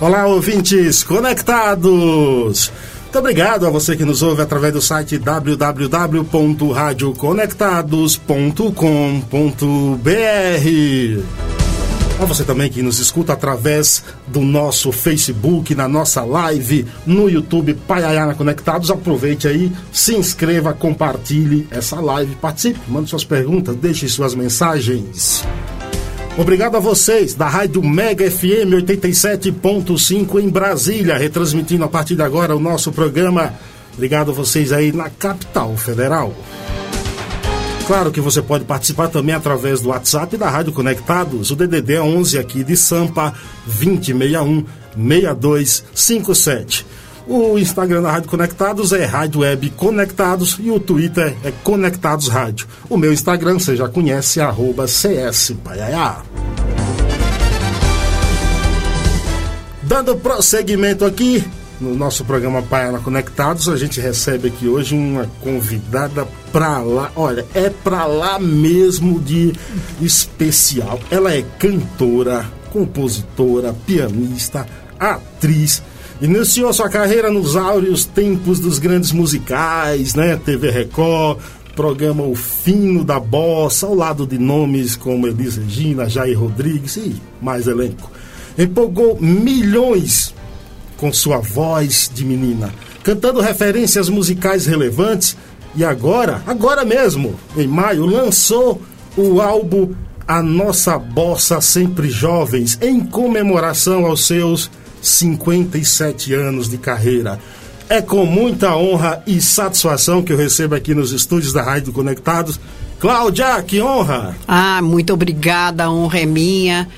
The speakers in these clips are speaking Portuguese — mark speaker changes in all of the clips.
Speaker 1: Olá, ouvintes conectados! Muito obrigado a você que nos ouve através do site www.radioconectados.com.br. A você também que nos escuta através do nosso Facebook, na nossa live, no YouTube Paiayana Conectados. Aproveite aí, se inscreva, compartilhe essa live, participe, mande suas perguntas, deixe suas mensagens. Obrigado a vocês da Rádio Mega FM 87.5 em Brasília, retransmitindo a partir de agora o nosso programa. Obrigado a vocês aí na capital federal. Claro que você pode participar também através do WhatsApp da Rádio Conectados. O DDD é 11 aqui de Sampa 2061 6257. O Instagram da Rádio Conectados é Rádio Web Conectados e o Twitter é Conectados Rádio. O meu Instagram você já conhece, arroba CS Paiaiá. Dando prosseguimento aqui no nosso programa Paiana Conectados, a gente recebe aqui hoje uma convidada pra lá, olha, é pra lá mesmo de especial. Ela é cantora, compositora, pianista, atriz Iniciou sua carreira nos áureos tempos dos grandes musicais, né? TV Record, programa O Fino da Bossa, ao lado de nomes como Elis Regina, Jair Rodrigues e mais elenco. Empolgou milhões com sua voz de menina, cantando referências musicais relevantes e agora, agora mesmo, em maio, lançou o álbum A Nossa Bossa Sempre Jovens, em comemoração aos seus 57 anos de carreira. É com muita honra e satisfação que eu recebo aqui nos estúdios da Rádio Conectados. Cláudia, que honra!
Speaker 2: Ah, muito obrigada, a honra é minha.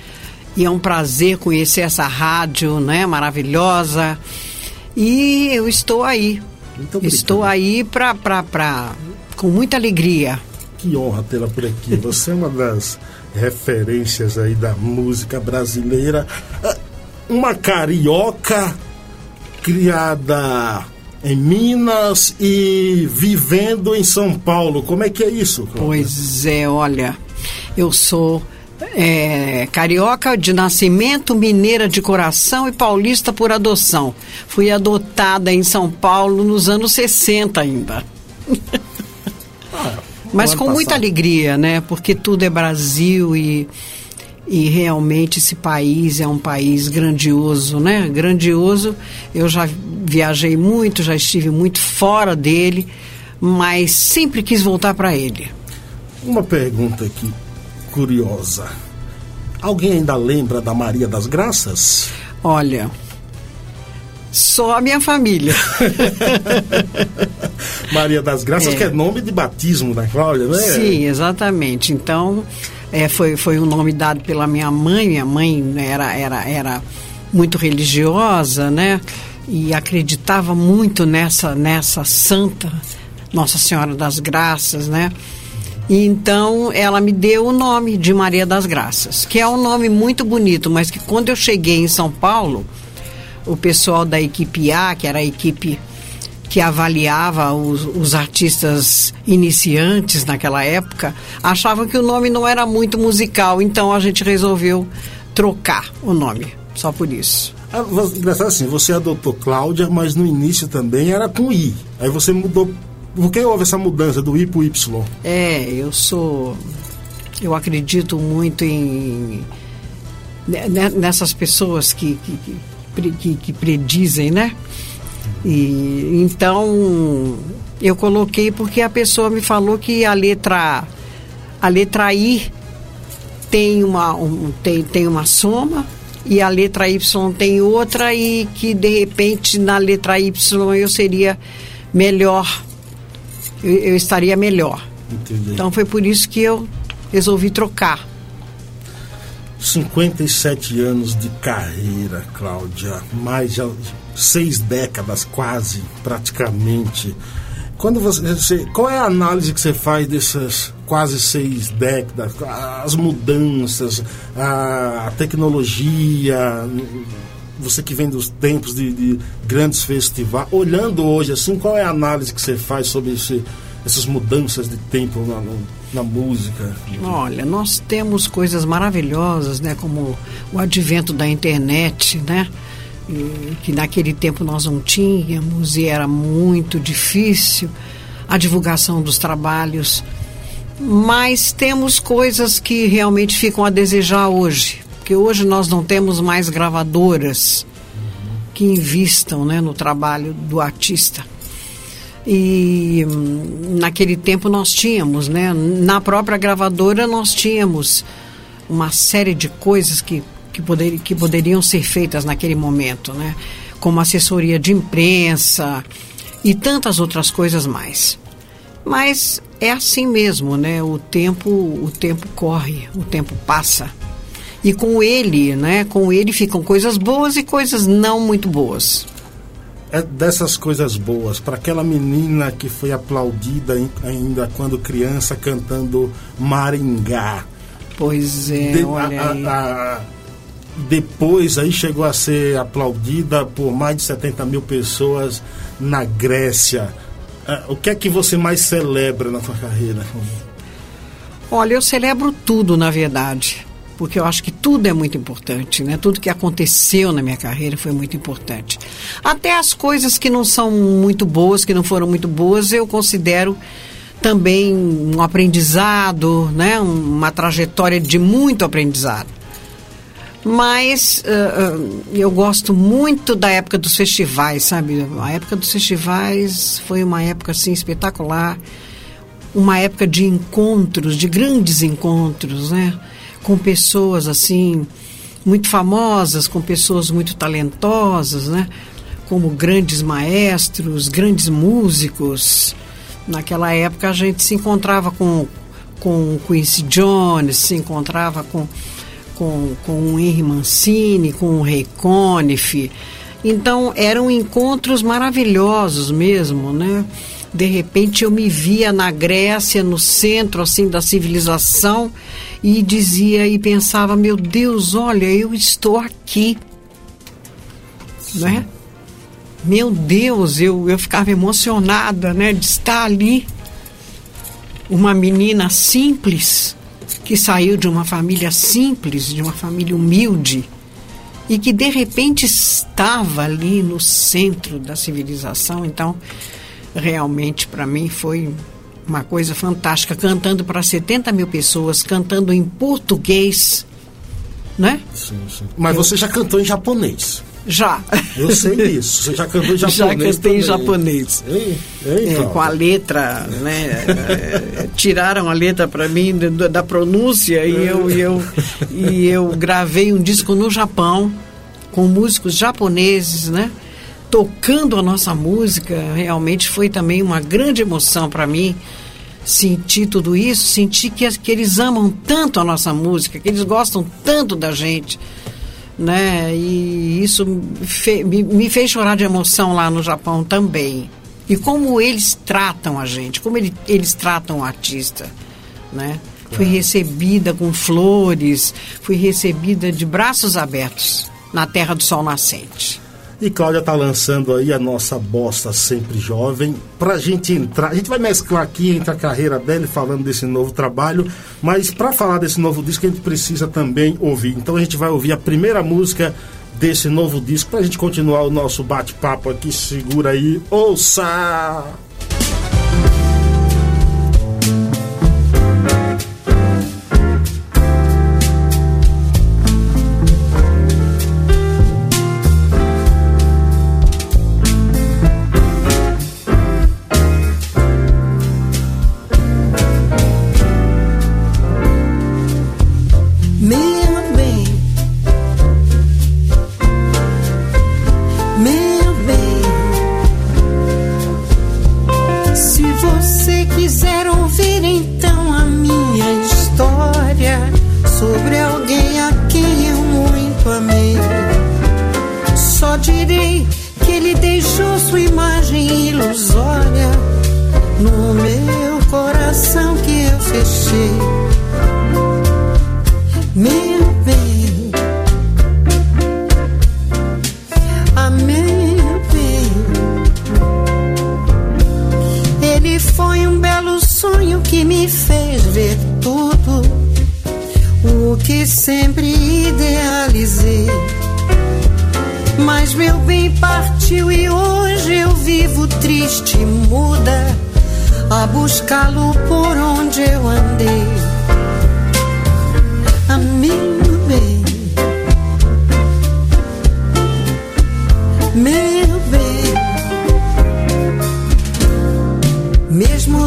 Speaker 2: E é um prazer conhecer essa rádio, né, maravilhosa. E eu estou aí. Estou aí pra, pra, pra, com muita alegria.
Speaker 1: Que honra tê-la por aqui. Você é uma das referências aí da música brasileira uma carioca criada em Minas e vivendo em São Paulo. Como é que é isso?
Speaker 2: Cláudia? Pois é, olha, eu sou é, carioca de nascimento, mineira de coração e paulista por adoção. Fui adotada em São Paulo nos anos 60 ainda. Ah, Mas com passado. muita alegria, né? Porque tudo é Brasil e e realmente esse país é um país grandioso, né? Grandioso. Eu já viajei muito, já estive muito fora dele, mas sempre quis voltar para ele.
Speaker 1: Uma pergunta aqui curiosa. Alguém ainda lembra da Maria das Graças?
Speaker 2: Olha, só a minha família.
Speaker 1: Maria das Graças, é. que é nome de batismo da Cláudia, né?
Speaker 2: Sim, exatamente. Então, é, foi, foi um nome dado pela minha mãe. Minha mãe era, era, era muito religiosa, né? E acreditava muito nessa, nessa santa Nossa Senhora das Graças, né? E então ela me deu o nome de Maria das Graças, que é um nome muito bonito, mas que quando eu cheguei em São Paulo, o pessoal da equipe A, que era a equipe que avaliava os, os, artistas iniciantes naquela época, achavam que o nome não era muito musical, então a gente resolveu trocar o nome, só por isso.
Speaker 1: Ah, engraçado assim, você adotou Cláudia, mas no início também era com I. Aí você mudou. Por que houve essa mudança do I para o Y?
Speaker 2: É, eu sou. Eu acredito muito em. nessas pessoas que, que, que, que predizem, né? E então eu coloquei porque a pessoa me falou que a letra a letra I tem uma um, tem, tem uma soma e a letra Y tem outra e que de repente na letra Y eu seria melhor eu, eu estaria melhor. Entendi. Então foi por isso que eu resolvi trocar.
Speaker 1: 57 anos de carreira, Cláudia, mais seis décadas quase, praticamente. Quando você, você, qual é a análise que você faz dessas quase seis décadas, as mudanças, a, tecnologia, você que vem dos tempos de, de, grandes festivais, olhando hoje assim, qual é a análise que você faz sobre esse, essas mudanças de tempo na, na música?
Speaker 2: Olha, nós temos coisas maravilhosas, né, como o advento da internet, né? Que naquele tempo nós não tínhamos e era muito difícil a divulgação dos trabalhos. Mas temos coisas que realmente ficam a desejar hoje, porque hoje nós não temos mais gravadoras que invistam né, no trabalho do artista. E hum, naquele tempo nós tínhamos, né? Na própria gravadora nós tínhamos uma série de coisas que, que, poder, que poderiam ser feitas naquele momento, né? Como assessoria de imprensa e tantas outras coisas mais. Mas é assim mesmo, né? O tempo, o tempo corre, o tempo passa. E com ele, né? Com ele ficam coisas boas e coisas não muito boas
Speaker 1: é dessas coisas boas, para aquela menina que foi aplaudida ainda quando criança cantando Maringá.
Speaker 2: Pois é, De, olha a, a,
Speaker 1: a, depois aí chegou a ser aplaudida por mais de 70 mil pessoas na Grécia. É, o que é que você mais celebra na sua carreira?
Speaker 2: Olha, eu celebro tudo, na verdade porque eu acho que tudo é muito importante, né? Tudo que aconteceu na minha carreira foi muito importante. Até as coisas que não são muito boas, que não foram muito boas, eu considero também um aprendizado, né? Uma trajetória de muito aprendizado. Mas uh, eu gosto muito da época dos festivais, sabe? A época dos festivais foi uma época assim espetacular, uma época de encontros, de grandes encontros, né? com pessoas assim muito famosas, com pessoas muito talentosas, né? Como grandes maestros, grandes músicos. Naquela época a gente se encontrava com com Quincy Jones, se encontrava com com, com o Henry Mancini, com o Ray Conniff. Então eram encontros maravilhosos mesmo, né? De repente eu me via na Grécia, no centro assim da civilização e dizia e pensava, meu Deus, olha, eu estou aqui. Sim. Né? Meu Deus, eu, eu ficava emocionada, né, de estar ali. Uma menina simples, que saiu de uma família simples, de uma família humilde, e que de repente estava ali no centro da civilização. Então, realmente para mim foi uma coisa fantástica, cantando para 70 mil pessoas, cantando em português, né?
Speaker 1: Sim, sim. Mas Eu... você já cantou em japonês?
Speaker 2: Já.
Speaker 1: Eu sei disso. Você já cantou em japonês? Já
Speaker 2: cantei
Speaker 1: também.
Speaker 2: em japonês. Ei, ei, é, com a letra, né? É, tiraram a letra para mim da, da pronúncia e eu, e eu, e eu gravei um disco no Japão com músicos japoneses, né? tocando a nossa música, realmente foi também uma grande emoção para mim sentir tudo isso, sentir que, que eles amam tanto a nossa música, que eles gostam tanto da gente, né? E isso me, me, fez chorar de emoção lá no Japão também. E como eles tratam a gente, como ele, eles tratam o artista, né? Fui recebida com flores, fui recebida de braços abertos na Terra do Sol Nascente.
Speaker 1: E Cláudia tá lançando aí a nossa bosta sempre jovem. Pra gente entrar, a gente vai mesclar aqui entre a carreira dela falando desse novo trabalho, mas para falar desse novo disco a gente precisa também ouvir. Então a gente vai ouvir a primeira música desse novo disco pra gente continuar o nosso bate-papo aqui. Segura aí, ouça!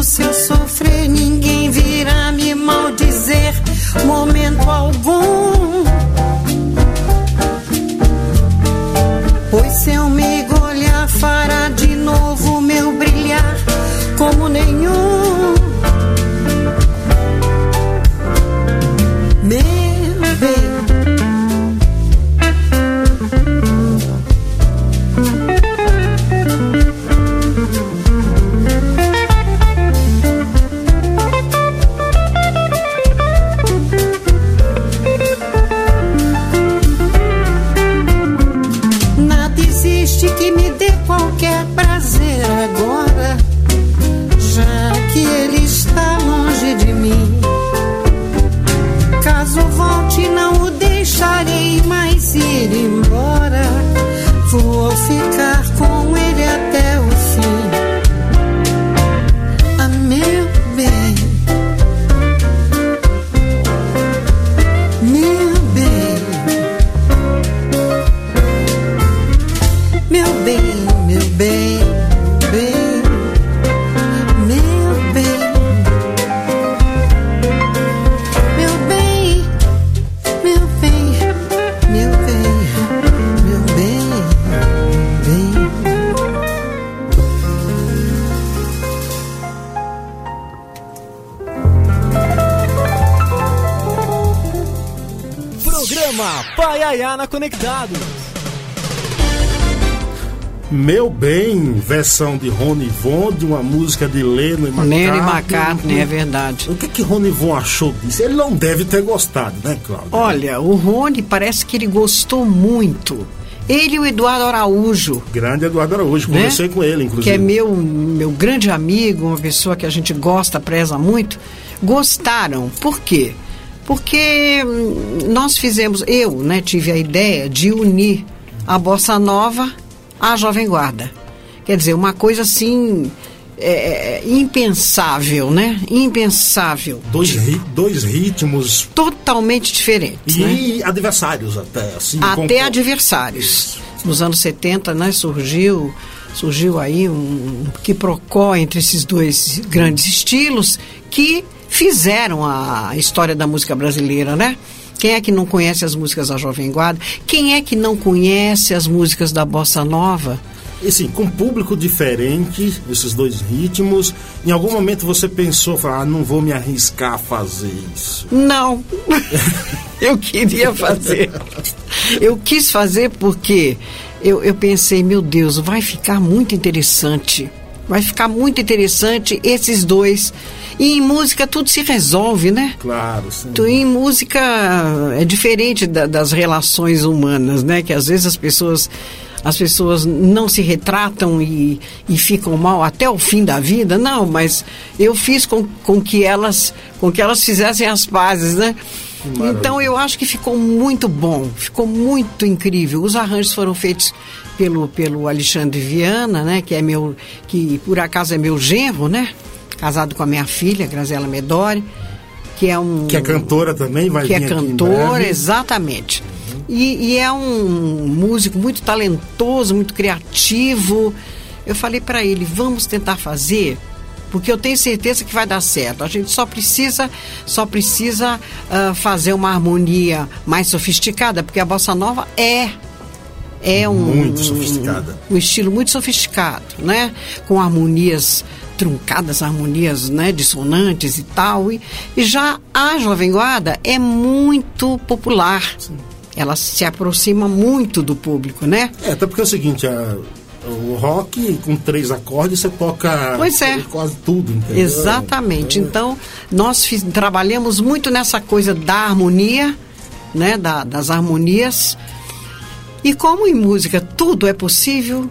Speaker 3: Se eu sofrer, ninguém virá me maldizer momento algum. Pois seu mergulhar bem,
Speaker 1: versão de Rony Von, de uma música de Leno e McCartney.
Speaker 2: Nene McCartney, é verdade.
Speaker 1: O que que Rony Von achou disso? Ele não deve ter gostado, né, Cláudio?
Speaker 2: Olha, o Rony parece que ele gostou muito. Ele e o Eduardo Araújo,
Speaker 1: Grande Eduardo Araújo,
Speaker 2: né?
Speaker 1: conversei com ele, inclusive.
Speaker 2: que é meu, meu grande amigo, uma pessoa que a gente gosta, preza muito, gostaram. Por quê? Porque hum, nós fizemos, eu né, tive a ideia de unir a Bossa Nova à Jovem Guarda. Quer dizer, uma coisa assim é, é, impensável, né? Impensável.
Speaker 1: Dois, ri- dois ritmos
Speaker 2: Totalmente diferentes, né?
Speaker 1: e adversários até, assim.
Speaker 2: até adversários. Nos anos 70, né, surgiu surgiu aí um quiprocó entre esses dois grandes estilos que fizeram a história da música brasileira, né? Quem é que não conhece as músicas da Jovem Guarda? Quem é que não conhece as músicas da Bossa Nova?
Speaker 1: E assim, com público diferente, esses dois ritmos. Em algum momento você pensou, falou, ah, não vou me arriscar a fazer isso.
Speaker 2: Não. eu queria fazer. Eu quis fazer porque eu, eu pensei, meu Deus, vai ficar muito interessante. Vai ficar muito interessante esses dois. E em música tudo se resolve, né?
Speaker 1: Claro, sim.
Speaker 2: Tu- Em música é diferente da- das relações humanas, né? Que às vezes as pessoas as pessoas não se retratam e, e ficam mal até o fim da vida. Não, mas eu fiz com, com que elas com que elas fizessem as pazes, né? Então eu acho que ficou muito bom, ficou muito incrível. Os arranjos foram feitos pelo pelo Alexandre Viana, né? Que é meu que por acaso é meu genro, né? Casado com a minha filha, Graziela Medori, que é um
Speaker 1: Que é cantora também, vai
Speaker 2: que é
Speaker 1: vir aqui em
Speaker 2: cantor,
Speaker 1: breve.
Speaker 2: exatamente. E, e é um músico muito talentoso, muito criativo. Eu falei para ele, vamos tentar fazer, porque eu tenho certeza que vai dar certo. A gente só precisa, só precisa ah, fazer uma harmonia mais sofisticada, porque a bossa nova é é um
Speaker 1: Muito sofisticada.
Speaker 2: um estilo muito sofisticado, né? Com harmonias truncadas, harmonias né, dissonantes e tal. E, e já a Jovem Guarda é muito popular. Ela se aproxima muito do público, né?
Speaker 1: É, até porque é o seguinte, a- o rock com três acordes você toca
Speaker 2: Pois é.
Speaker 1: quase tudo, entendeu?
Speaker 2: Exatamente. Então, nós fiz- trabalhamos muito nessa coisa da harmonia, né? Da- das harmonias. E como em música tudo é possível,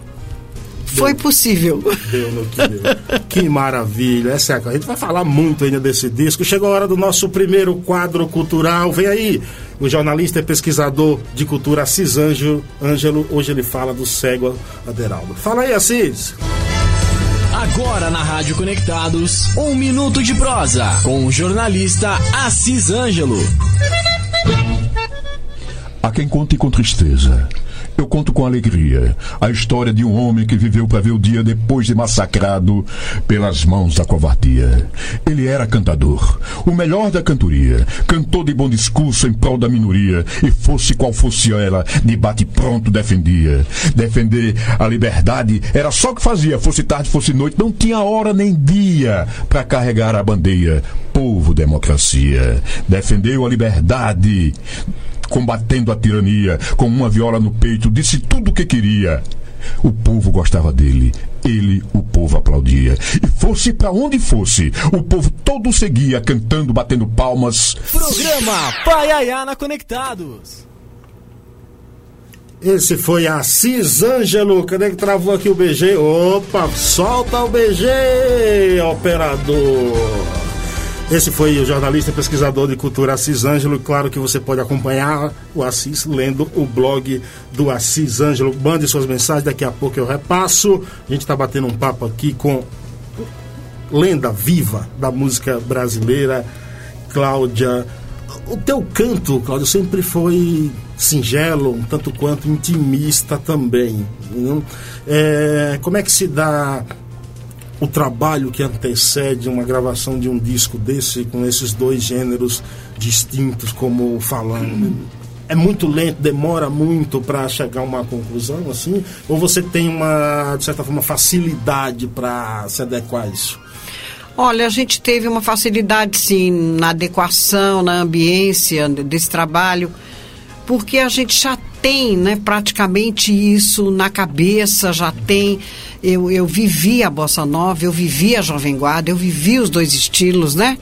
Speaker 2: foi possível.
Speaker 1: Deu no que deu. que maravilha. Essa é a... a gente vai falar muito ainda desse disco. Chegou a hora do nosso primeiro quadro cultural. Vem aí. O jornalista e pesquisador de cultura Assis Ângelo, Ângelo hoje ele fala do cego Aderaldo. Fala aí, Assis!
Speaker 4: Agora na Rádio Conectados, um minuto de prosa com o jornalista Assis Ângelo.
Speaker 5: Há quem conte com tristeza. Eu conto com alegria a história de um homem que viveu para ver o dia depois de massacrado pelas mãos da covardia. Ele era cantador, o melhor da cantoria, cantor de bom discurso em prol da minoria, e fosse qual fosse ela, de bate pronto defendia. Defender a liberdade era só o que fazia, fosse tarde, fosse noite, não tinha hora nem dia para carregar a bandeira. Povo democracia, defendeu a liberdade combatendo a tirania, com uma viola no peito, disse tudo o que queria. O povo gostava dele, ele, o povo aplaudia. E fosse para onde fosse, o povo todo seguia, cantando, batendo palmas.
Speaker 4: Programa Paiaiana Conectados.
Speaker 1: Esse foi Assis Ângelo. Cadê que travou aqui o BG? Opa, solta o BG, operador. Esse foi o jornalista e pesquisador de cultura Assis Ângelo. Claro que você pode acompanhar o Assis lendo o blog do Assis Ângelo. Mande suas mensagens, daqui a pouco eu repasso. A gente está batendo um papo aqui com lenda viva da música brasileira, Cláudia. O teu canto, Cláudio, sempre foi singelo, um tanto quanto intimista também. É, como é que se dá o trabalho que antecede uma gravação de um disco desse, com esses dois gêneros distintos, como falando? É muito lento, demora muito para chegar a uma conclusão, assim? Ou você tem uma, de certa forma, facilidade para se adequar a isso?
Speaker 2: Olha, a gente teve uma facilidade, sim, na adequação, na ambiência desse trabalho, porque a gente já tem né, praticamente isso na cabeça, já tem. Eu, eu vivi a bossa nova, eu vivi a jovem guarda, eu vivi os dois estilos, né?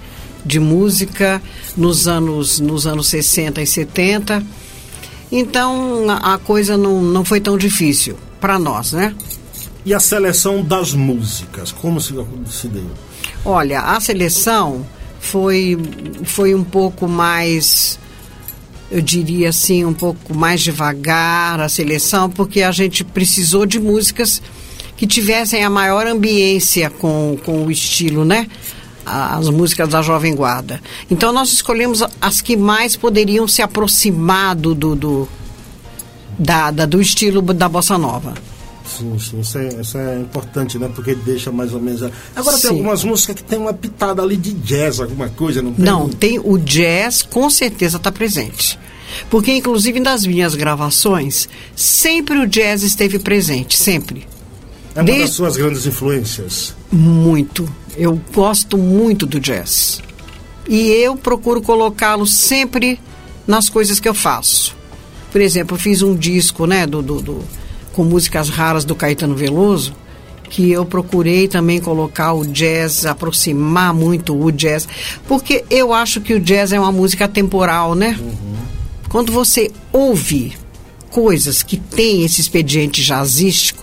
Speaker 2: De música nos anos, nos anos 60 e 70. Então a, coisa não, não foi tão difícil para nós, né?
Speaker 1: E a seleção das músicas, como se, se deu?
Speaker 2: Olha, a seleção foi, foi um pouco mais eu diria assim, um pouco mais devagar a seleção, porque a gente precisou de músicas que tivessem a maior ambiência com, com o estilo, né? As músicas da Jovem Guarda. Então nós escolhemos as que mais poderiam se aproximar do, do, do, da, da, do estilo da Bossa Nova.
Speaker 1: Sim, sim, isso é, isso é importante, né? Porque deixa mais ou menos. Agora sim. tem algumas músicas que tem uma pitada ali de jazz, alguma coisa, não tem?
Speaker 2: Não, tem o jazz, com certeza está presente. Porque, inclusive, nas minhas gravações, sempre o jazz esteve presente, sempre.
Speaker 1: É uma Desde... das suas grandes influências?
Speaker 2: Muito. Eu gosto muito do jazz. E eu procuro colocá-lo sempre nas coisas que eu faço. Por exemplo, eu fiz um disco, né, do, do, do com músicas raras do Caetano Veloso, que eu procurei também colocar o jazz, aproximar muito o jazz, porque eu acho que o jazz é uma música temporal, né? Uhum. Quando você ouve coisas que têm esse expediente jazzístico,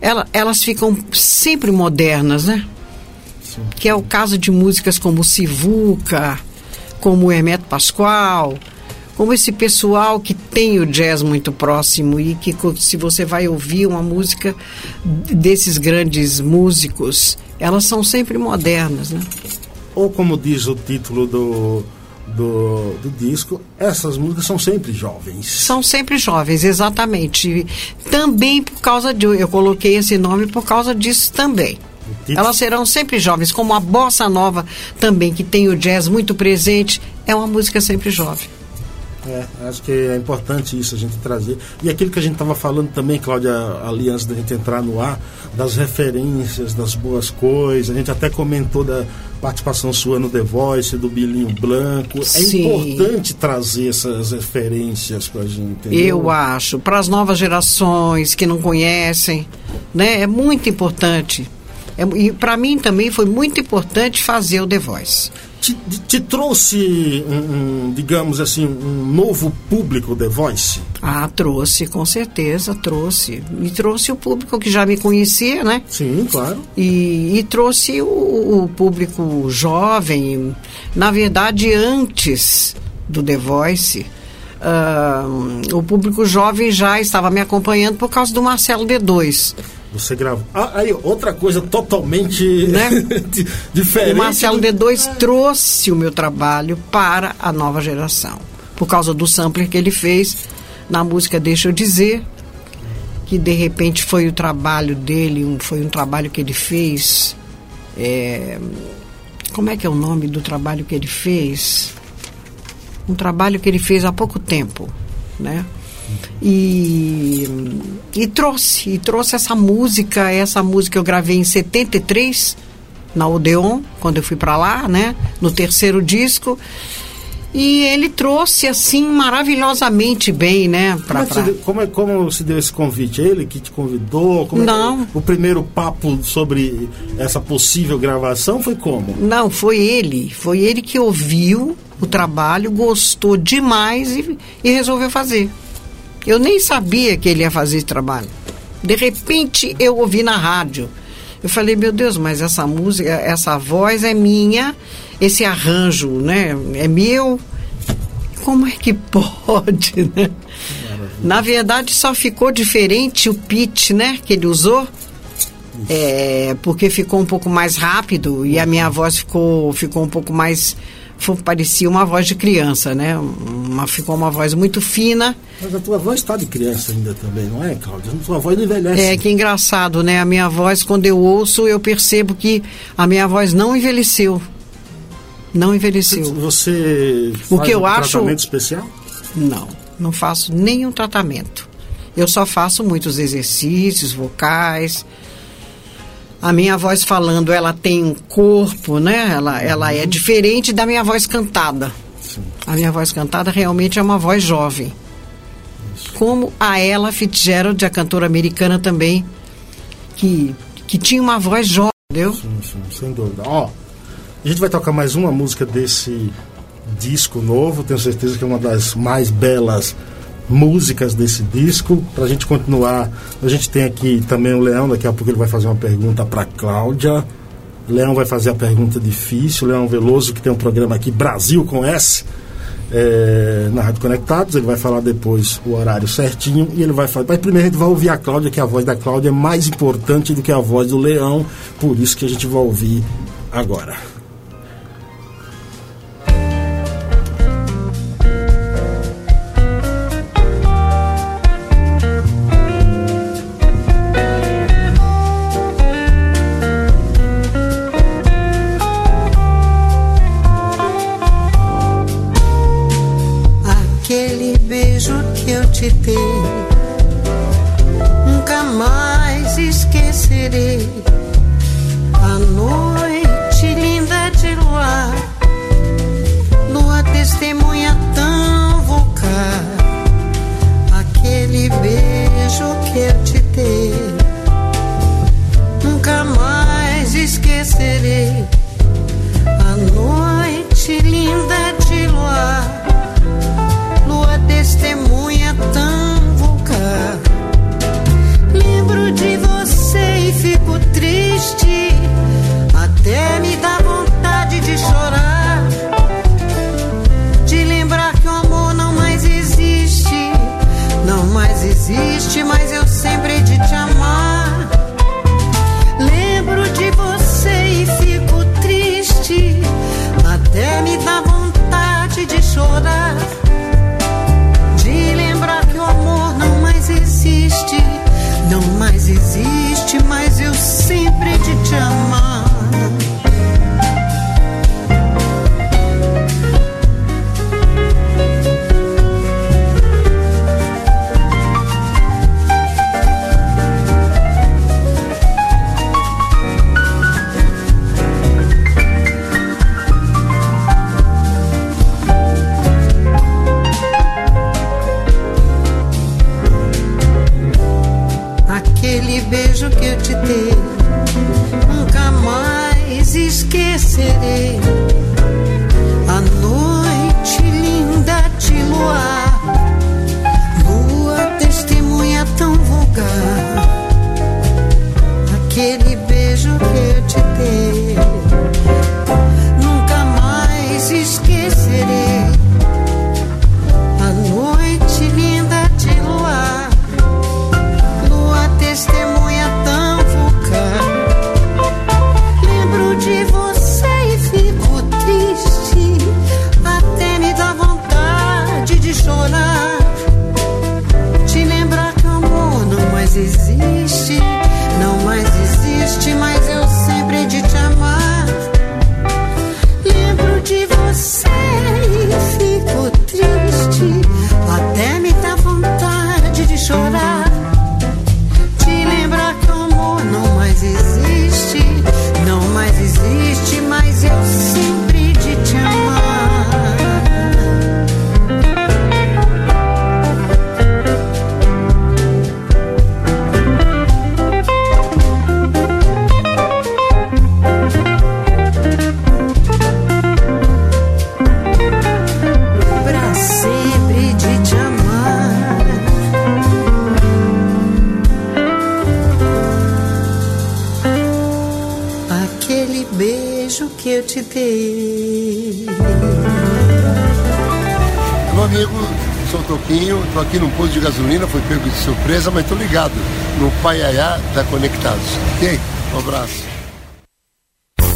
Speaker 2: ela, elas ficam sempre modernas, né? Sim. Que é o caso de músicas como Sivuca, como Hermeto Pascoal, como esse pessoal que tem o jazz muito próximo e que se você vai ouvir uma música desses grandes músicos, elas são sempre modernas, né?
Speaker 1: Ou como diz o título do, do, do disco, essas músicas são sempre jovens.
Speaker 2: São sempre jovens, exatamente. Também por causa de. Eu coloquei esse nome por causa disso também. Elas serão sempre jovens, como a bossa nova também, que tem o jazz muito presente, é uma música sempre jovem.
Speaker 1: É, acho que é importante isso a gente trazer. E aquilo que a gente estava falando também, Cláudia, ali antes da gente entrar no ar, das referências, das boas coisas. A gente até comentou da participação sua no The Voice, do Bilinho Branco. É Sim. É importante trazer essas referências para a gente. Entendeu?
Speaker 2: Eu acho. Para as novas gerações que não conhecem, né? É muito importante. É, e para mim também foi muito importante fazer o The Voice
Speaker 1: te, te trouxe, um, um, digamos assim, um novo público The Voice?
Speaker 2: Ah, trouxe, com certeza, trouxe. E trouxe o público que já me conhecia, né?
Speaker 1: Sim, claro.
Speaker 2: E, e trouxe o, o público jovem. Na verdade, antes do The Voice, ah, o público jovem já estava me acompanhando por causa do Marcelo D2.
Speaker 1: Você gravou. Ah, aí, outra coisa totalmente
Speaker 2: Né?
Speaker 1: di- diferente.
Speaker 2: O Marcelo
Speaker 1: do-
Speaker 2: D2 trouxe o meu trabalho para a nova geração. Por causa do sampler que ele fez na música Deixa Eu Dizer, que de repente foi o trabalho dele, um- foi um trabalho que ele fez. é, como é que é o nome do trabalho que ele fez? Um trabalho que ele fez há pouco tempo, né? E, e trouxe, e trouxe essa música, essa música eu gravei em 73 na Odeon, quando eu fui para lá, né, no terceiro disco. E ele trouxe assim maravilhosamente bem, né,
Speaker 1: Como,
Speaker 2: pra,
Speaker 1: é que
Speaker 2: pra-
Speaker 1: se deu, como, é- como se deu esse convite? Ele que te convidou? Como é
Speaker 2: Não.
Speaker 1: o primeiro papo sobre essa possível gravação foi como?
Speaker 2: Não, foi ele. Foi ele que ouviu o trabalho, gostou demais e, e resolveu fazer. Eu nem sabia que ele ia fazer esse trabalho. De repente eu ouvi na rádio. Eu falei, meu Deus, mas essa música, essa voz é minha, esse arranjo, né, é meu. Como é que pode, né? Na verdade, só ficou diferente o pitch, né, que ele usou. É, porque ficou um pouco mais rápido e a minha voz ficou, ficou um pouco mais. Fo- parecia uma voz de criança, né? Uma, ficou uma voz muito fina.
Speaker 1: Mas a tua voz está de criança ainda também, não é, Cláudia? A tua voz não envelhece.
Speaker 2: É que engraçado, né? A minha voz, quando eu ouço, eu percebo que a minha voz não envelheceu. Não envelheceu.
Speaker 1: Você
Speaker 2: O
Speaker 1: faz
Speaker 2: que eu
Speaker 1: um
Speaker 2: acho-
Speaker 1: tratamento especial?
Speaker 2: Não, não faço nenhum tratamento. Eu só faço muitos exercícios vocais. A minha voz falando, ela tem um corpo, né? Ela, ela é diferente da minha voz cantada. A minha voz cantada realmente é uma voz jovem. Como a Ella Fitzgerald, a cantora americana também, que, que tinha uma voz jovem, entendeu?
Speaker 1: Sim, sim, sem dúvida. Ó, a gente vai tocar mais uma música desse disco novo, tenho certeza que é uma das mais belas músicas desse disco. Pra gente continuar, a gente tem aqui também o Leão, daqui a pouco ele vai fazer uma pergunta pra Cláudia. Leão vai fazer a pergunta difícil, Leão Veloso, que tem um programa aqui, Brasil com S, é, na Rádio Conectados, ele vai falar depois o horário certinho e ele vai falar. Mas primeiro a gente vai ouvir a Cláudia, que a voz da Cláudia é mais importante do que a voz do Leão, por isso que a gente vai ouvir agora.
Speaker 6: Sou o Toquinho, tô aqui num posto de gasolina, foi pego de surpresa, mas tô ligado no Paiaiá da Conectados. Ok? Um abraço.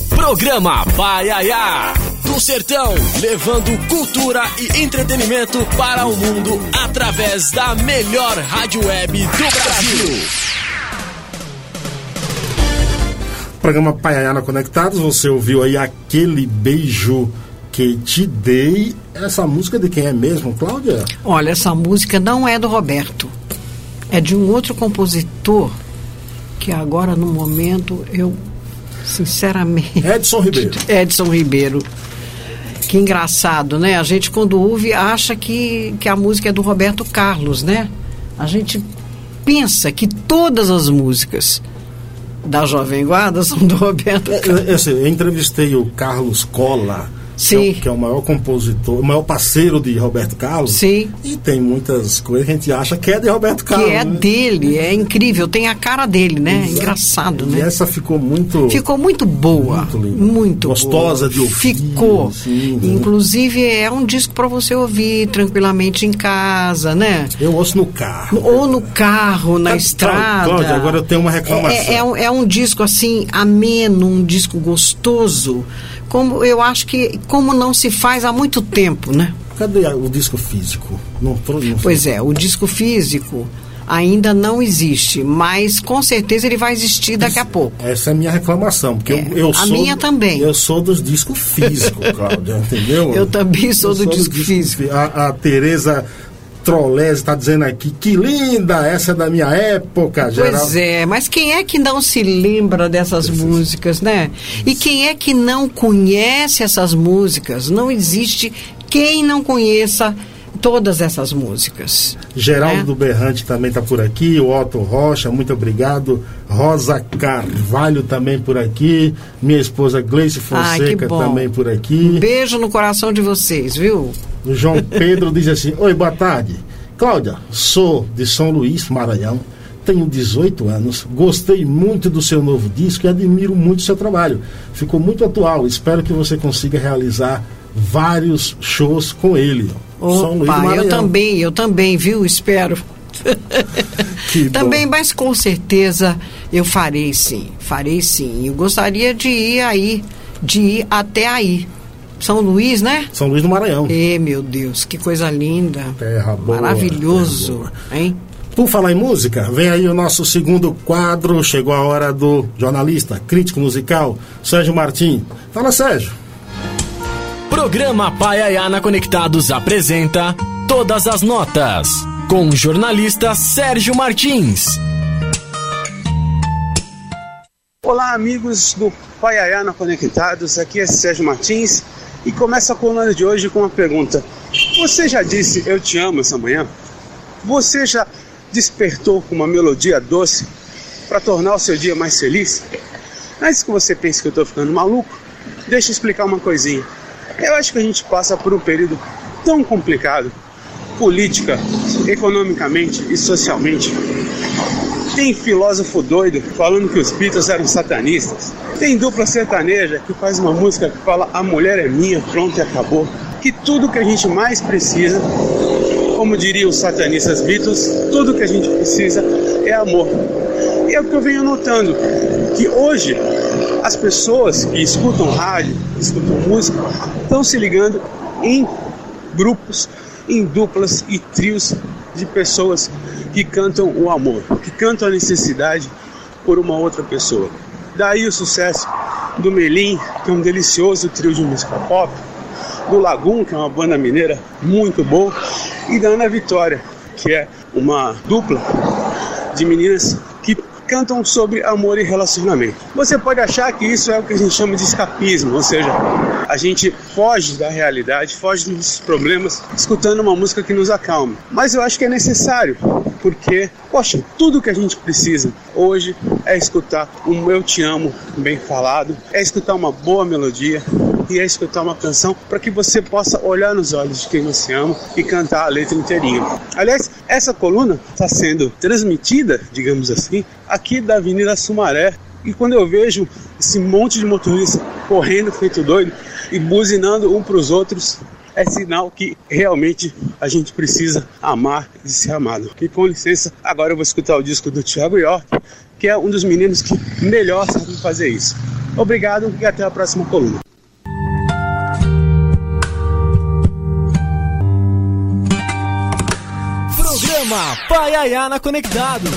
Speaker 4: Programa Paiaiá. Do Sertão, levando cultura e entretenimento para o mundo através da melhor rádio web do Brasil.
Speaker 1: Programa Paiaiana Conectados, você ouviu aí aquele beijo que te dei. Essa música de quem é mesmo, Cláudia?
Speaker 2: Olha, essa música não é do Roberto. É de um outro compositor que agora, no momento, eu, sinceramente.
Speaker 1: Edson Ribeiro.
Speaker 2: Edson Ribeiro. Que engraçado, né? A gente, quando ouve, acha que, que a música é do Roberto Carlos, né? A gente pensa que todas as músicas da Jovem Guarda são do Roberto Carlos.
Speaker 1: é, assim, eu entrevistei o Carlos Cola,
Speaker 2: Sim.
Speaker 1: o- que é o maior compositor, o maior parceiro de Roberto Carlos.
Speaker 2: Sim.
Speaker 1: E tem muitas coisas que a gente acha que é de Roberto
Speaker 2: Que
Speaker 1: Carlos.
Speaker 2: é
Speaker 1: né?
Speaker 2: dele, é incrível, tem a cara dele, né?
Speaker 1: Exato.
Speaker 2: Engraçado,
Speaker 1: E
Speaker 2: né?
Speaker 1: essa ficou muito.
Speaker 2: Ficou muito boa.
Speaker 1: Muito linda.
Speaker 2: Muito
Speaker 1: Gostosa
Speaker 2: boa.
Speaker 1: de ouvir,
Speaker 2: Ficou.
Speaker 1: sim, né?
Speaker 2: Inclusive, é um disco para você ouvir tranquilamente em casa, né?
Speaker 1: Eu ouço no carro.
Speaker 2: Ou no carro, na
Speaker 1: Tá,
Speaker 2: estrada.
Speaker 1: Cláudia, agora eu tenho uma reclamação.
Speaker 2: É, é um, é um disco assim, ameno, um disco gostoso. Como eu acho que como não se faz há muito tempo, né?
Speaker 1: Cadê a- o disco físico? Não, não
Speaker 2: Pois é, o disco físico ainda não existe, mas com certeza ele vai existir daqui a pouco.
Speaker 1: Essa é a minha reclamação, porque
Speaker 2: É,
Speaker 1: eu, eu
Speaker 2: a
Speaker 1: sou.
Speaker 2: minha também.
Speaker 1: Eu sou dos discos físicos, Cláudia, entendeu?
Speaker 2: Eu também sou do
Speaker 1: dos
Speaker 2: disco
Speaker 1: discos
Speaker 2: físico.
Speaker 1: fí- A, a Tereza Trolese está dizendo aqui, que linda, essa é da minha época, geral.
Speaker 2: Pois é, mas quem é que não se lembra dessas músicas, né? E quem é que não conhece essas músicas? Não existe quem não conheça todas essas músicas.
Speaker 1: Geraldo
Speaker 2: né?
Speaker 1: Berrante também está por aqui, o Otto Rocha, muito obrigado. Rosa Carvalho também por aqui. Minha esposa Gleice
Speaker 2: Ai,
Speaker 1: Fonseca
Speaker 2: bom.
Speaker 1: também por
Speaker 2: Um
Speaker 1: aqui.
Speaker 2: beijo no coração de vocês, viu?
Speaker 1: O João Pedro diz assim: Oi, boa tarde. Cláudia, sou de São Luís, Maranhão. Tenho 18 anos, gostei muito do seu novo disco e admiro muito o seu trabalho. Ficou muito atual. Espero que você consiga realizar vários shows com ele. São Luís do
Speaker 2: Opa, eu também, eu também, viu? Espero. Também, mas com certeza eu farei sim, farei sim. Eu gostaria de ir aí, de ir até aí. São Luís, né?
Speaker 1: São Luís do Maranhão.
Speaker 2: E meu Deus, que coisa linda.
Speaker 1: Terra boa,
Speaker 2: Maravilhoso,
Speaker 1: terra boa.
Speaker 2: hein?
Speaker 1: Por falar em música, vem aí o nosso segundo quadro. Chegou a hora do jornalista, crítico musical, Sérgio Martim. Fala, Sérgio.
Speaker 4: Programa Paiaiana Conectados apresenta Todas as Notas, com o jornalista Sérgio Martins.
Speaker 7: Olá, amigos do Paiaiana Conectados, aqui é Sérgio Martins e começa a coluna de hoje com uma pergunta. Você já disse eu te amo essa manhã? Você já despertou com uma melodia doce para tornar o seu dia mais feliz? Antes que você pense que eu estou ficando maluco, deixa eu explicar uma coisinha. Eu acho que a gente passa por um período tão complicado, política, economicamente e socialmente, tem filósofo doido falando que os Beatles eram satanistas. Tem dupla sertaneja que faz uma música que fala a mulher é minha, pronto e acabou. Que tudo que a gente mais precisa, como diriam os satanistas Beatles, tudo que a gente precisa é amor. E é o que eu venho notando, que hoje as pessoas que escutam rádio, escutam música, estão se ligando em grupos, em duplas e trios de pessoas que cantam o amor, que cantam a necessidade por uma outra pessoa. Daí o sucesso do Melim, que é um delicioso trio de música pop, do Lagum, que é uma banda mineira muito boa, e da Ana Vitória, que é uma dupla de meninas cantam sobre amor e relacionamento. Você pode achar que isso é o que a gente chama de escapismo, ou seja, a gente foge da realidade, foge dos problemas, escutando uma música que nos acalma. Mas eu acho que é necessário, porque, poxa, tudo que a gente precisa hoje é escutar um Eu Te Amo bem falado, é escutar uma boa melodia, e é escutar uma canção para que você possa olhar nos olhos de quem você ama e cantar a letra inteirinha. Aliás, essa coluna está sendo transmitida, digamos assim, aqui da Avenida Sumaré. E quando eu vejo esse monte de motoristas correndo feito doido e buzinando um para os outros, é sinal que realmente a gente precisa amar e ser amado. E com licença, agora eu vou escutar o disco do Thiago York, que é um dos meninos que melhor sabem fazer isso. Obrigado e até a próxima coluna.
Speaker 4: Programa Paiaiana Conectados.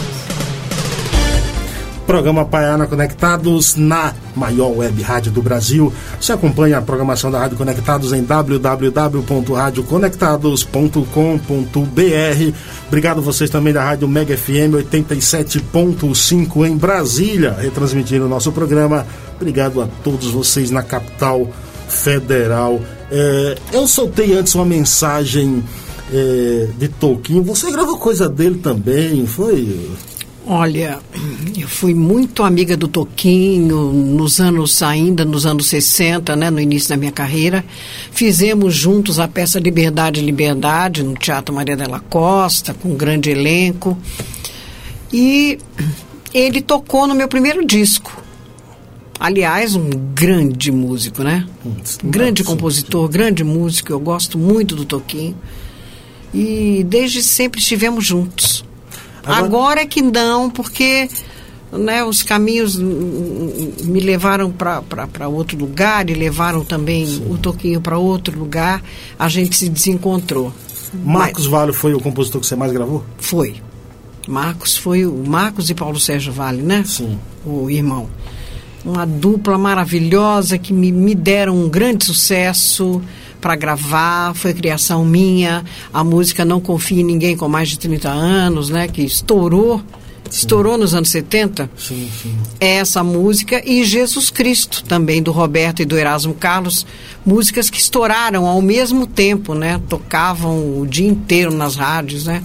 Speaker 1: Programa Paiana Conectados na maior web rádio do Brasil. Você acompanha a programação da Rádio Conectados em www.radioconectados.com.br. Obrigado vocês também da Rádio Mega FM 87.5 em Brasília, retransmitindo o nosso programa. Obrigado a todos vocês na capital federal. É, eu soltei antes uma mensagem é, de Tolkien. Você gravou coisa dele também, foi?
Speaker 2: Olha, eu fui muito amiga do Toquinho nos anos ainda nos anos 60, né, no início da minha carreira. Fizemos juntos a peça Liberdade Liberdade no Teatro Maria della Costa, com um grande elenco. E ele tocou no meu primeiro disco. Aliás, um grande músico, né? grande compositor, grande músico. Eu gosto muito do Toquinho. E desde sempre estivemos juntos. Agora, Agora é que não, porque né, os caminhos me levaram para outro lugar e levaram também Sim. o Toquinho para outro lugar. A gente se desencontrou.
Speaker 1: Marcos Mas, Vale foi o compositor que você mais gravou?
Speaker 2: Foi. Marcos foi o Marcos e Paulo Sérgio Vale, né?
Speaker 1: Sim.
Speaker 2: O irmão. Uma dupla maravilhosa que me, me deram um grande sucesso para gravar, foi criação minha. A música Não Confia em Ninguém com mais de 30 anos, né? Que estourou, estourou nos anos 70.
Speaker 1: Sim, sim.
Speaker 2: É essa música e Jesus Cristo também do Roberto e do Erasmo Carlos, músicas que estouraram ao mesmo tempo, né? Tocavam o dia inteiro nas rádios, né?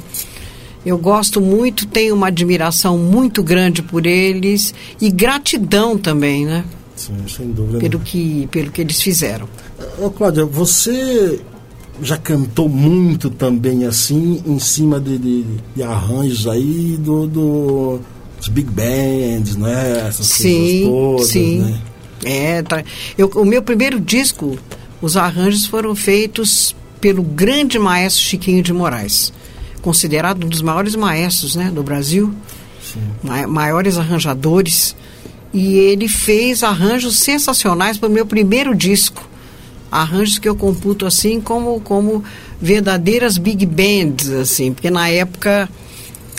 Speaker 2: Eu gosto muito, tenho uma admiração muito grande por eles e gratidão também, né?
Speaker 1: Sim, sem dúvida.
Speaker 2: Pelo que, pelo que eles fizeram.
Speaker 1: Ô, Cláudia, você já cantou muito também assim, em cima de, de, de arranjos aí do, do, dos big bands, né? Essas
Speaker 2: sim,
Speaker 1: todas,
Speaker 2: sim.
Speaker 1: Né?
Speaker 2: É, tá. Eu, o meu primeiro disco, os arranjos foram feitos pelo grande maestro Chiquinho de Moraes, considerado um dos maiores maestros né, do Brasil, ma maiores arranjadores e ele fez arranjos sensacionais para o meu primeiro disco. Arranjos que eu computo assim como, como verdadeiras big bands, assim, porque na época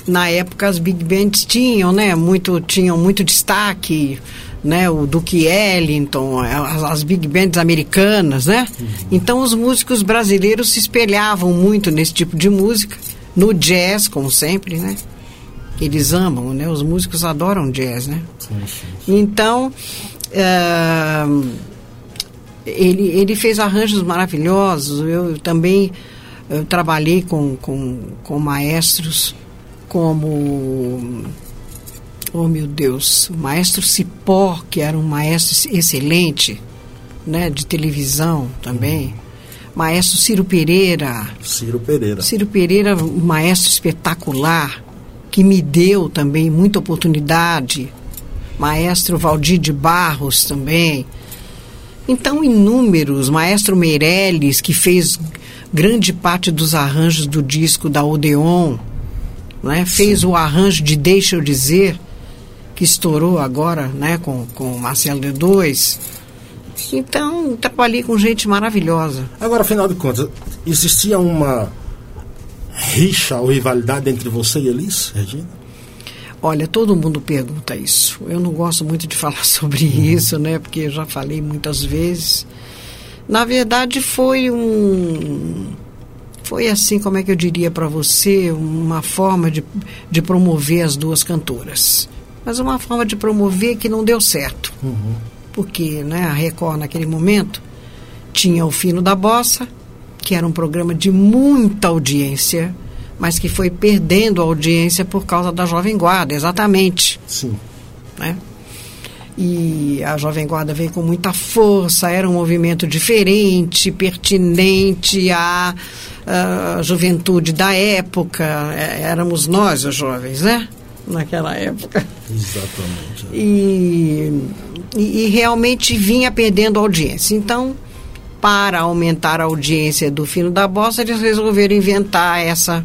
Speaker 2: na época as big bands tinham, né, muito tinham muito destaque, né, o Duke Ellington, as, as big bands americanas, né? Uhum. Então os músicos brasileiros se espelhavam muito nesse tipo de música, no jazz, como sempre, né? Eles amam, né? Os músicos adoram jazz, né?
Speaker 1: Sim, sim.
Speaker 2: Então, uh, ele, ele fez arranjos maravilhosos. Eu também eu trabalhei com, com, com maestros como oh meu Deus, o maestro Cipó, que era um maestro excelente, né, de televisão também. Maestro Ciro Pereira.
Speaker 1: Ciro Pereira.
Speaker 2: Ciro Pereira, um maestro espetacular que me deu também muita oportunidade, maestro Valdir de Barros também. Então, inúmeros, maestro Meirelles, que fez grande parte dos arranjos do disco da Odeon, né? fez Sim. o arranjo de Deixa Eu Dizer, que estourou agora né? com, com Marcelo D2. Então, trabalhei com gente maravilhosa.
Speaker 1: Agora, afinal de contas, existia uma rixa ou rivalidade entre você e Elis, Regina?
Speaker 2: Olha, todo mundo pergunta isso. Eu não gosto muito de falar sobre uhum. isso, né? Porque eu já falei muitas vezes. Na verdade, foi um foi assim, como é que eu diria para você, uma forma de, de promover as duas cantoras. Mas uma forma de promover que não deu certo.
Speaker 1: Uhum.
Speaker 2: Porque né, a Record, naquele momento, tinha o Fino da Bossa, que era um programa de muita audiência, mas que foi perdendo audiência por causa da Jovem Guarda, exatamente.
Speaker 1: Sim.
Speaker 2: Né? E a Jovem Guarda veio com muita força, era um movimento diferente, pertinente à, à juventude da época. É, éramos nós, os jovens, né? Naquela época.
Speaker 1: Exatamente.
Speaker 2: E, e, e realmente vinha perdendo audiência. Então, para aumentar a audiência do Fino da Bossa, eles resolveram inventar essa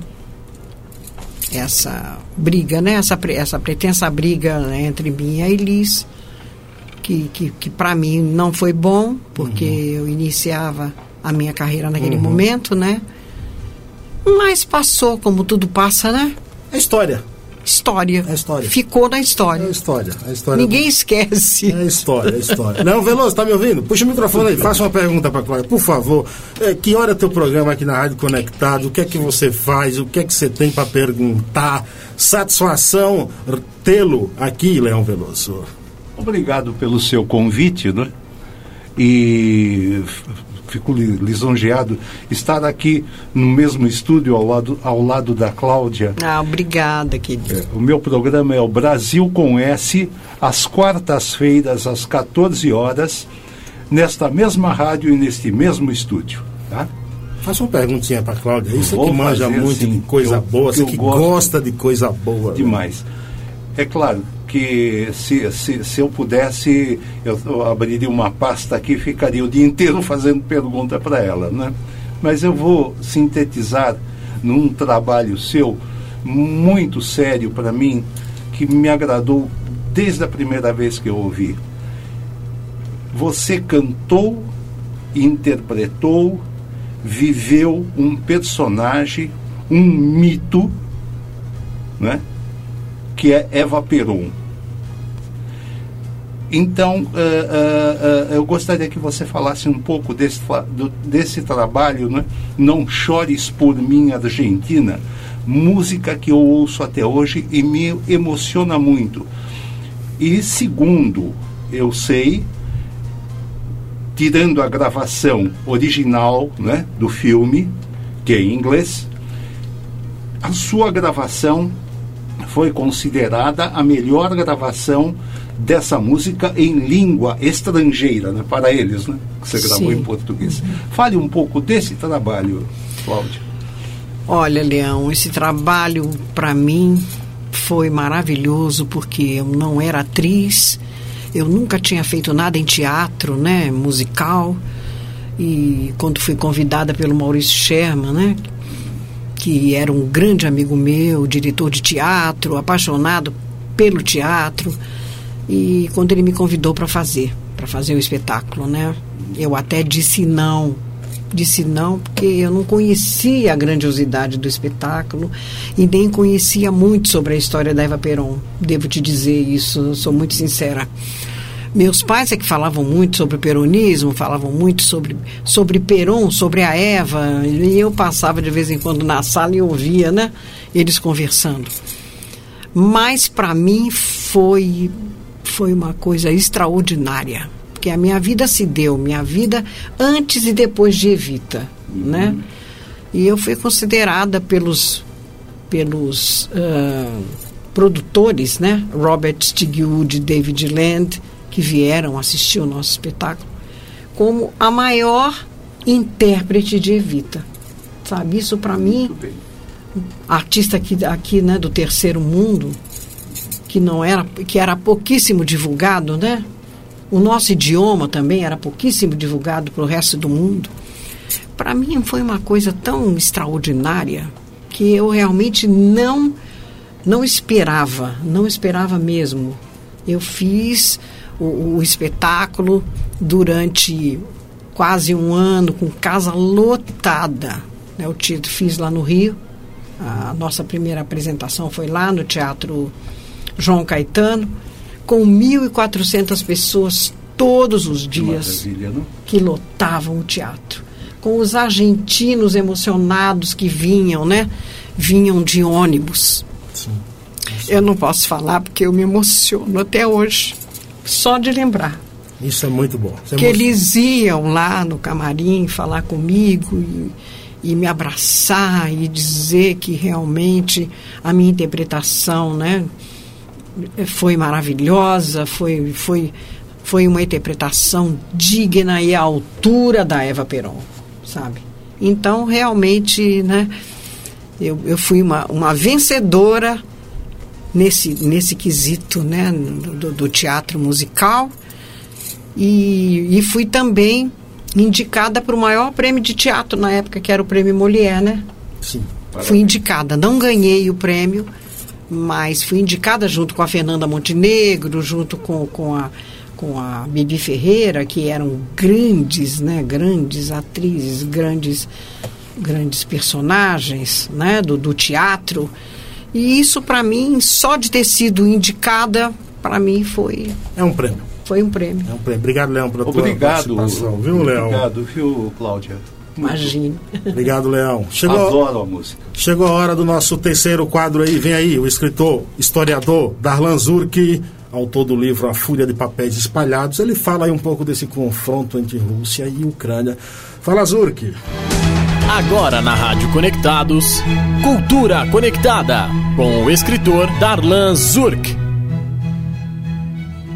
Speaker 2: essa briga, né? essa, essa pretensa briga né, entre mim e a Elis, que, que, que para mim não foi bom, porque eu iniciava a minha carreira naquele momento, né? Mas passou, como tudo passa, né?
Speaker 1: É história.
Speaker 2: História.
Speaker 1: É história.
Speaker 2: Ficou na
Speaker 1: É
Speaker 2: história.
Speaker 1: história. É história.
Speaker 2: Ninguém esquece.
Speaker 1: É história, é história. Não, Veloso, tá me ouvindo? Puxa o microfone aí, faça uma pergunta para Cláudia, por favor. É, que hora é teu programa aqui na Rádio Conectado? O que é que você faz? O que é que você tem para perguntar? Satisfação tê-lo aqui, Leão Veloso.
Speaker 8: Obrigado pelo seu convite, né? E fico li- lisonjeado estar aqui no mesmo estúdio ao lado, ao lado da Cláudia.
Speaker 2: Ah, obrigada, querido.
Speaker 8: É, O meu programa é o Brasil com S, às quartas-feiras, às 14 horas, nesta mesma rádio e neste mesmo estúdio. Tá?
Speaker 1: Faça uma perguntinha para Cláudia. Isso
Speaker 8: Vou
Speaker 1: que manja muito
Speaker 8: sim,
Speaker 1: de coisa
Speaker 8: eu-
Speaker 1: boa, você que gosta de coisa boa. né?
Speaker 8: Demais. É claro que se, se, se eu pudesse, eu, abriria uma pasta aqui e ficaria o dia inteiro fazendo pergunta para ela, né? Mas eu vou sintetizar num trabalho seu muito sério para mim, que me agradou desde a primeira vez que eu ouvi. Você cantou, interpretou, viveu um personagem, um mito, né? que é Eva Peron. Então, eh, eh, eh, eu gostaria que você falasse um pouco desse, do- desse trabalho, né? Não Chores por Mim, Argentina, música que eu ouço até hoje e me emociona muito. E segundo, eu sei, tirando a gravação original né, do filme, que é em inglês, a sua gravação foi considerada a melhor gravação dessa música em língua estrangeira, né, para eles, né, que você gravou
Speaker 2: Sim.
Speaker 8: em português. Fale um pouco desse trabalho, Cláudio.
Speaker 2: Olha, Leão, esse trabalho para mim foi maravilhoso porque eu não era atriz, eu nunca tinha feito nada em teatro, né, musical. E quando fui convidada pelo Maurício Sherman, né, que era um grande amigo meu, diretor de teatro, apaixonado pelo teatro, e quando ele me convidou para fazer, para fazer o espetáculo, né, eu até disse não, disse não porque eu não conhecia a grandiosidade do espetáculo e nem conhecia muito sobre a história da Eva Peron. Devo te dizer isso, sou muito sincera. Meus pais é que falavam muito sobre o peronismo, falavam muito sobre, sobre Peron, sobre a Eva, e eu passava de vez em quando na sala e ouvia, né? Eles conversando. Mas para mim foi foi uma coisa extraordinária, porque a minha vida se deu, minha vida antes e depois de Evita, né? E eu fui considerada pelos pelos ah, produtores, né? Robert Stigwood e David Land, que vieram assistir o nosso espetáculo, como a maior intérprete de Evita. Sabe, isso para mim
Speaker 8: bem.
Speaker 2: artista aqui, aqui né, do terceiro mundo, que não era, que era pouquíssimo divulgado, né? O nosso idioma também era pouquíssimo divulgado para o resto do mundo. Para mim foi uma coisa tão extraordinária que eu realmente não não esperava, não esperava mesmo. Eu fiz o, o espetáculo durante quase um ano com casa lotada. né? Eu fiz lá no Rio. A nossa primeira apresentação foi lá no Teatro João Caetano, com 1.400 pessoas todos os dias que lotavam o teatro. com os argentinos emocionados que vinham, né? Vinham de ônibus.
Speaker 1: Sim.
Speaker 2: Eu não posso falar porque eu me emociono até hoje, só de lembrar.
Speaker 1: Isso é muito bom. Isso é
Speaker 2: que eles iam lá no camarim falar comigo e, e me abraçar e dizer que realmente a minha interpretação, né, foi maravilhosa, foi foi foi uma interpretação digna e à altura da Eva Peron, sabe? Então realmente, né, eu, eu fui uma, uma vencedora nesse nesse quesito, né, do, do teatro musical e, e fui também indicada para o maior prêmio de teatro na época, que era o prêmio Molière, né?
Speaker 1: Sim.
Speaker 2: Fui indicada, não ganhei o prêmio, mas fui indicada junto com a Fernanda Montenegro, junto com, com a com a Bibi Ferreira, que eram grandes, né, grandes atrizes, grandes grandes personagens, né, do, do teatro. E isso para mim, só de ter sido indicada, para mim foi
Speaker 1: É um prêmio.
Speaker 2: foi um prêmio.
Speaker 1: É um prêmio. Obrigado, Leão, pela tua
Speaker 8: Obrigado.
Speaker 1: participação. Viu, Leão?
Speaker 8: Obrigado, viu, Cláudia?
Speaker 2: Imagine.
Speaker 1: Obrigado, Leão. Chegou,
Speaker 8: Adoro a música.
Speaker 1: chegou a hora do nosso terceiro quadro aí. Vem aí, o escritor, historiador Darlan Zurk, autor do livro A Fúria de Papéis Espalhados. Ele fala aí um pouco desse confronto entre Rússia e Ucrânia. Fala, Zurk.
Speaker 4: Agora na Rádio Conectados, Cultura Conectada, com o escritor Darlan Zurk.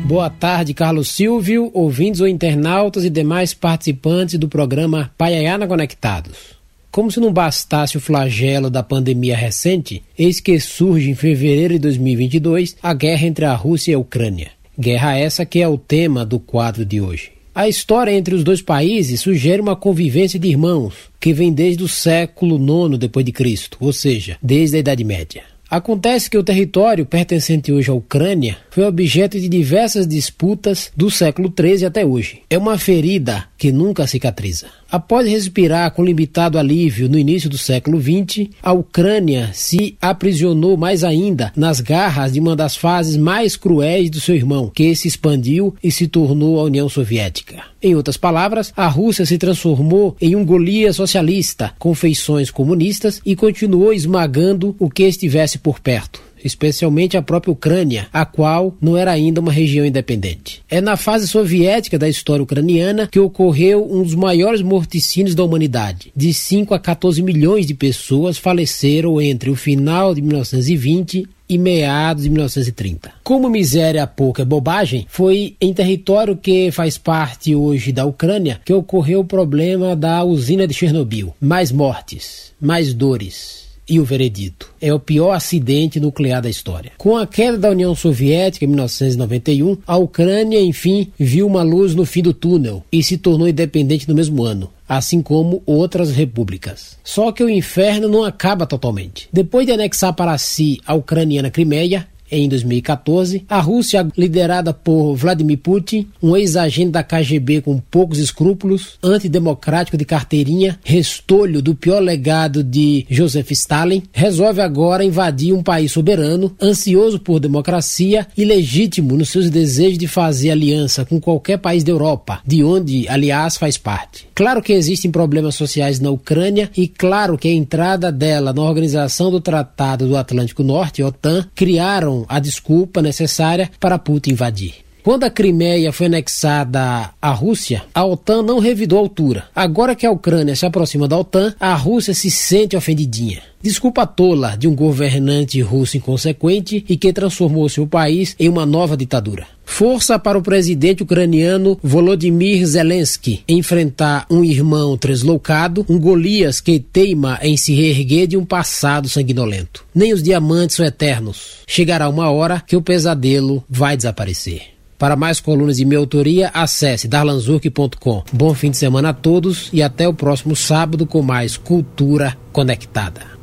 Speaker 9: Boa tarde, Carlos Silvio, ouvintes ou internautas e demais participantes do programa Paiaiana Conectados. Como se não bastasse o flagelo da pandemia recente, eis que surge em fevereiro de 2022 a guerra entre a Rússia e a Ucrânia. Guerra essa que é o tema do quadro de hoje. A história entre os dois países sugere uma convivência de irmãos que vem desde o século IX depois de Cristo, ou seja, desde a Idade Média. Acontece que o território pertencente hoje à Ucrânia foi objeto de diversas disputas do século XIII até hoje. É uma ferida que nunca cicatriza. Após respirar com limitado alívio no início do século XX, a Ucrânia se aprisionou mais ainda nas garras de uma das fases mais cruéis do seu irmão, que se expandiu e se tornou a União Soviética. Em outras palavras, a Rússia se transformou em um Golias socialista, com feições comunistas e continuou esmagando o que estivesse por perto especialmente a própria Ucrânia, a qual não era ainda uma região independente. É na fase soviética da história ucraniana que ocorreu um dos maiores morticínios da humanidade. De 5 a 14 milhões de pessoas faleceram entre o final de 1920 e meados de 1930. Como miséria pouca é bobagem, foi em território que faz parte hoje da Ucrânia que ocorreu o problema da usina de Chernobyl. Mais mortes, mais dores, e o veredito. É o pior acidente nuclear da história. Com a queda da União Soviética em 1991, a Ucrânia, enfim, viu uma luz no fim do túnel e se tornou independente no mesmo ano. Assim como outras repúblicas. Só que o inferno não acaba totalmente. Depois de anexar para si a ucraniana Crimeia, em 2014, a Rússia, liderada por Vladimir Putin, um ex-agente da KGB com poucos escrúpulos, antidemocrático de carteirinha, restolho do pior legado de Joseph Stalin, resolve agora invadir um país soberano, ansioso por democracia e legítimo nos seus desejos de fazer aliança com qualquer país da Europa, de onde, aliás, faz parte. Claro que existem problemas sociais na Ucrânia e claro que a entrada dela na Organização do Tratado do Atlântico Norte, OTAN, criaram a desculpa necessária para Putin invadir. Quando a Crimeia foi anexada à Rússia, a OTAN não revidou a altura. Agora que a Ucrânia se aproxima da OTAN, a Rússia se sente ofendidinha. Desculpa tola de um governante russo inconsequente e que transformou seu país em uma nova ditadura. Força para o presidente ucraniano Volodymyr Zelensky enfrentar um irmão tresloucado, um Golias que teima em se reerguer de um passado sanguinolento. Nem os diamantes são eternos. Chegará uma hora que o pesadelo vai desaparecer. Para mais colunas de minha autoria, acesse darlanzurk.com. Bom fim de semana a todos e até o próximo sábado com mais Cultura Conectada.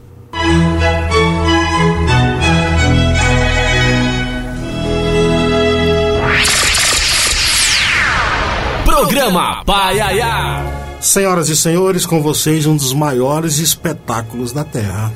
Speaker 4: Programa Paiaiá.
Speaker 1: Senhoras e senhores, com vocês um dos maiores espetáculos da Terra.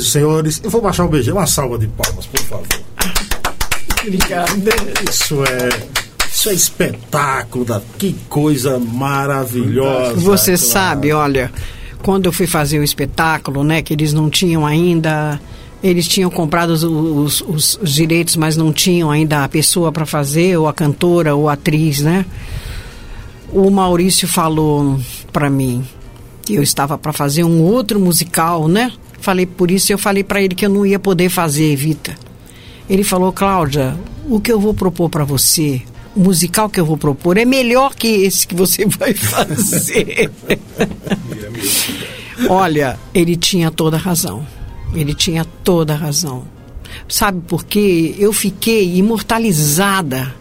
Speaker 1: Senhoras e senhores, eu vou baixar um beijinho, uma salva de palmas, por favor.
Speaker 2: Obrigada.
Speaker 1: Isso é. Isso é espetáculo, da, que coisa maravilhosa.
Speaker 2: Você
Speaker 1: claro.
Speaker 2: sabe, olha, quando eu fui fazer o espetáculo, né, que eles não tinham ainda Eles tinham comprado os, os, os- os direitos, mas não tinham ainda a pessoa para fazer, ou a cantora, ou a atriz, né? O Maurício falou para mim que eu estava para fazer um outro musical, né? Falei por isso eu falei para ele que eu não ia poder fazer, Evita. Ele falou, Cláudia, o que eu vou propor para você, o musical que eu vou propor é melhor que esse que você vai fazer. Olha, ele tinha toda a razão. Ele tinha toda a razão. Sabe por quê? Eu fiquei imortalizada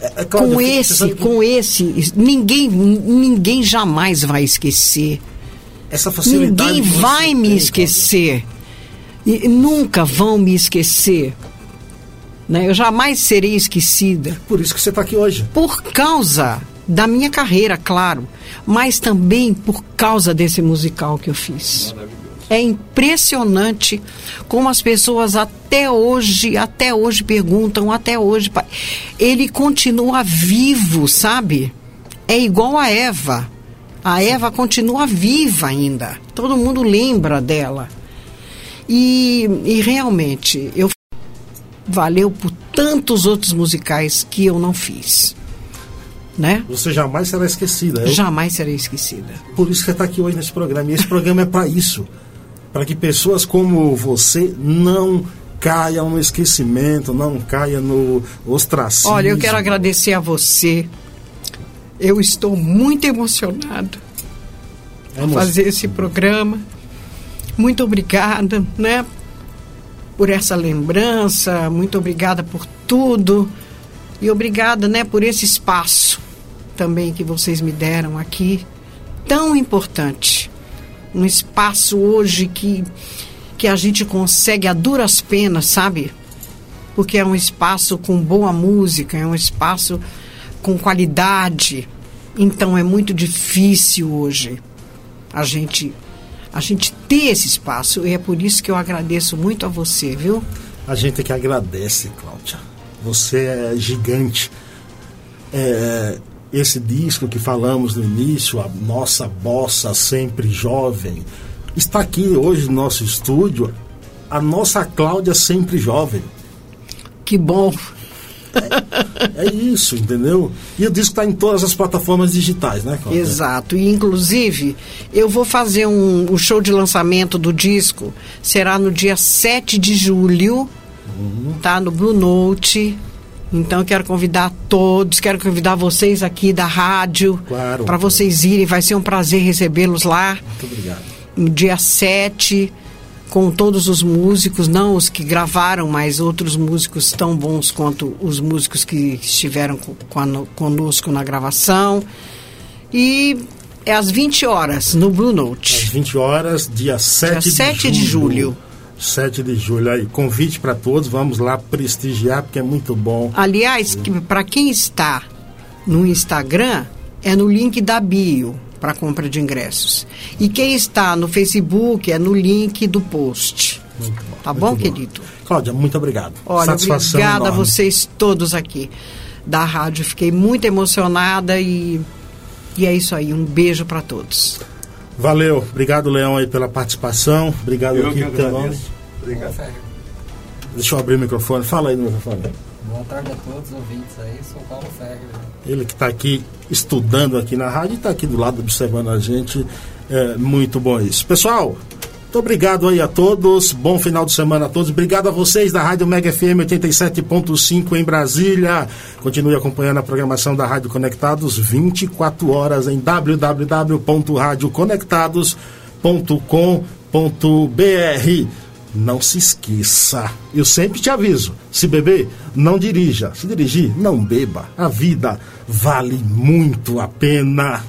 Speaker 1: É, Cláudia,
Speaker 2: com esse,
Speaker 1: que
Speaker 2: com esse, ninguém, ninguém jamais vai esquecer.
Speaker 1: Essa facilidade
Speaker 2: Ninguém vai me
Speaker 1: tem,
Speaker 2: esquecer. E nunca vão me esquecer. Né? Eu jamais serei esquecida.
Speaker 1: Por isso que você está aqui hoje.
Speaker 2: Por causa da minha carreira, claro. Mas também por causa desse musical que eu fiz. É impressionante como as pessoas até hoje, até hoje perguntam, até hoje. Ele continua vivo, sabe? É igual a Eva. A Eva continua viva ainda. Todo mundo lembra dela. E, e realmente, eu valeu por tantos outros musicais que eu não fiz. Né?
Speaker 1: Você jamais será esquecida. Eu-
Speaker 2: Jamais serei esquecida.
Speaker 1: Por isso que você está aqui hoje nesse programa. E esse programa é para isso. Para que pessoas como você não caiam no esquecimento, não caiam no ostracismo.
Speaker 2: Olha, eu quero agradecer a você. Eu estou muito emocionada a
Speaker 1: moça.
Speaker 2: fazer esse programa. Muito obrigada, né? Por essa lembrança, muito obrigada por tudo. E obrigada, né, por esse espaço também que vocês me deram aqui, tão importante. Um espaço hoje que que a gente consegue a duras penas, sabe? Porque é um espaço com boa música, é um espaço com qualidade. Então é muito difícil hoje a gente a gente ter esse espaço e é por isso que eu agradeço muito a você, viu?
Speaker 1: A gente que agradece, Cláudia. Você é gigante. É, esse disco que falamos no início, a nossa bossa sempre jovem, está aqui hoje no nosso estúdio. A nossa Cláudia sempre jovem.
Speaker 2: Que bom.
Speaker 1: É isso, entendeu? E o disco está em todas as plataformas digitais, né, Cláudia?
Speaker 2: Exato. E inclusive, eu vou fazer um, o show de lançamento do disco. Será no dia 7 de julho, tá? No Blue Note. Então eu quero convidar todos, quero convidar vocês aqui da rádio
Speaker 1: Claro.
Speaker 2: para vocês irem. Vai ser um prazer recebê-los lá.
Speaker 1: Muito obrigado.
Speaker 2: no dia 7, com todos os músicos, não os que gravaram, mas outros músicos tão bons quanto os músicos que estiveram co- cono- conosco na gravação. E é às 20 horas, no Blue
Speaker 1: Às
Speaker 2: Note.
Speaker 1: 20 horas, dia 7,
Speaker 2: Dia 7 de julho.
Speaker 1: 7 de julho. Aí, convite para todos, vamos lá prestigiar, porque é muito bom.
Speaker 2: Aliás, para quem está no Instagram, é no link da bio para compra de ingressos. E quem está no Facebook é no link do post.
Speaker 1: Muito bom.
Speaker 2: Tá
Speaker 1: muito
Speaker 2: bom, querido?
Speaker 1: Cláudia, muito obrigado.
Speaker 2: Olha,
Speaker 1: Satisfação
Speaker 2: obrigada a
Speaker 1: enorme.
Speaker 2: vocês todos aqui da rádio. Fiquei muito emocionada e, e é isso aí. Um beijo para todos.
Speaker 1: Valeu, obrigado Leão aí pela participação. Obrigado
Speaker 8: Eu
Speaker 1: aqui
Speaker 8: que agradeço. Obrigado.
Speaker 1: Deixa eu abrir o microfone. Fala aí no microfone.
Speaker 10: Boa tarde a todos os ouvintes aí, sou Paulo Ferreira.
Speaker 1: Ele que está aqui estudando aqui na rádio e está aqui do lado observando a gente. É muito bom isso. Pessoal, muito obrigado aí a todos. Bom final de semana a todos. Obrigado a vocês da Rádio Mega FM 87.5 em Brasília. Continue acompanhando a programação da Rádio Conectados 24 horas em www.radioconectados.com.br. Não se esqueça. Eu sempre te aviso: se beber, não dirija. Se dirigir, não beba. A vida vale muito a pena.